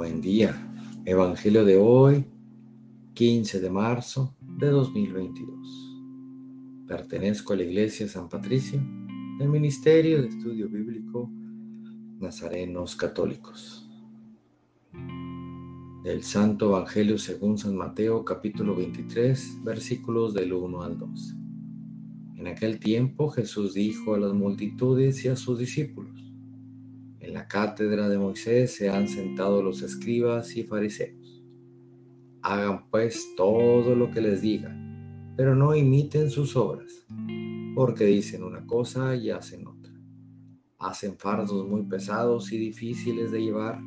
Buen día. Evangelio de hoy, 15 de marzo de 2022. Pertenezco a la Iglesia San Patricio del Ministerio de Estudio Bíblico Nazarenos Católicos. Del Santo Evangelio según San Mateo capítulo 23 versículos del 1 al 12. En aquel tiempo Jesús dijo a las multitudes y a sus discípulos, la cátedra de Moisés se han sentado los escribas y fariseos. Hagan pues todo lo que les diga, pero no imiten sus obras, porque dicen una cosa y hacen otra. Hacen fardos muy pesados y difíciles de llevar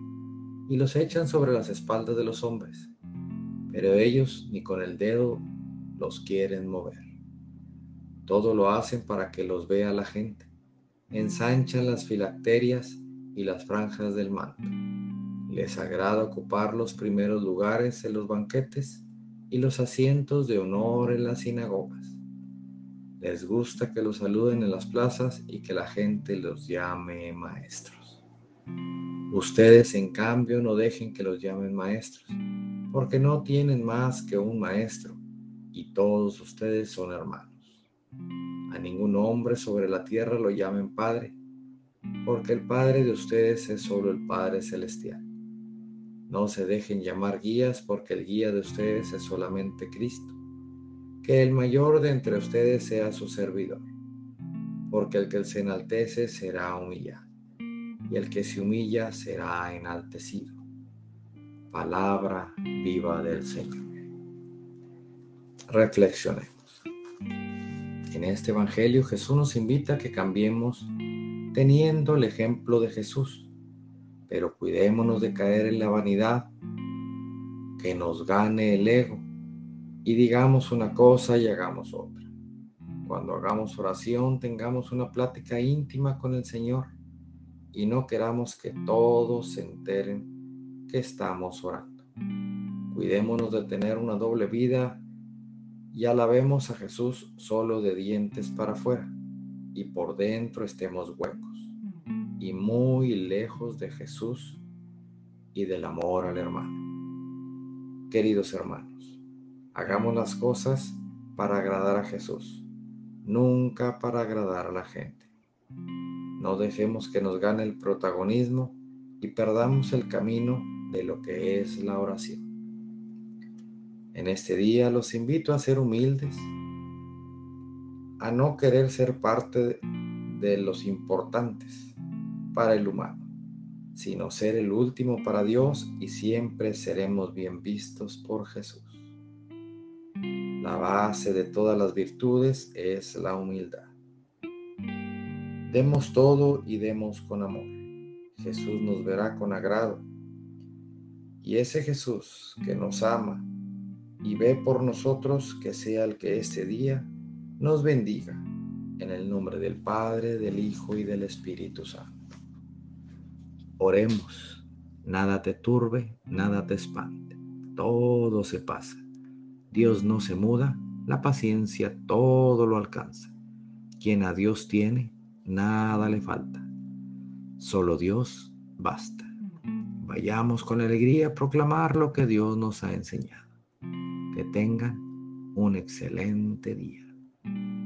y los echan sobre las espaldas de los hombres, pero ellos ni con el dedo los quieren mover. Todo lo hacen para que los vea la gente. Ensanchan las filacterias y las franjas del manto. Les agrada ocupar los primeros lugares en los banquetes y los asientos de honor en las sinagogas. Les gusta que los saluden en las plazas y que la gente los llame maestros. Ustedes, en cambio, no dejen que los llamen maestros, porque no tienen más que un maestro y todos ustedes son hermanos. A ningún hombre sobre la tierra lo llamen Padre, porque el Padre de ustedes es solo el Padre Celestial. No se dejen llamar guías, porque el guía de ustedes es solamente Cristo. Que el mayor de entre ustedes sea su servidor, porque el que se enaltece será humillado, y el que se humilla será enaltecido. Palabra viva del Señor. Reflexionemos. En este Evangelio Jesús nos invita a que cambiemos teniendo el ejemplo de Jesús. Pero cuidémonos de caer en la vanidad, que nos gane el ego y digamos una cosa y hagamos otra. Cuando hagamos oración, tengamos una plática íntima con el Señor y no queramos que todos se enteren que estamos orando. Cuidémonos de tener una doble vida y alabemos a Jesús solo de dientes para afuera y por dentro estemos huecos y muy lejos de Jesús y del amor al hermano. Queridos hermanos, hagamos las cosas para agradar a Jesús, nunca para agradar a la gente. No dejemos que nos gane el protagonismo y perdamos el camino de lo que es la oración. En este día los invito a ser humildes a no querer ser parte de los importantes para el humano, sino ser el último para Dios y siempre seremos bien vistos por Jesús. La base de todas las virtudes es la humildad. Demos todo y demos con amor. Jesús nos verá con agrado. Y ese Jesús que nos ama y ve por nosotros que sea el que este día nos bendiga. En el nombre del Padre, del Hijo y del Espíritu Santo. Oremos. Nada te turbe, nada te espante. Todo se pasa. Dios no se muda, la paciencia todo lo alcanza. Quien a Dios tiene, nada le falta. Solo Dios basta. Vayamos con alegría a proclamar lo que Dios nos ha enseñado. Que tengan un excelente día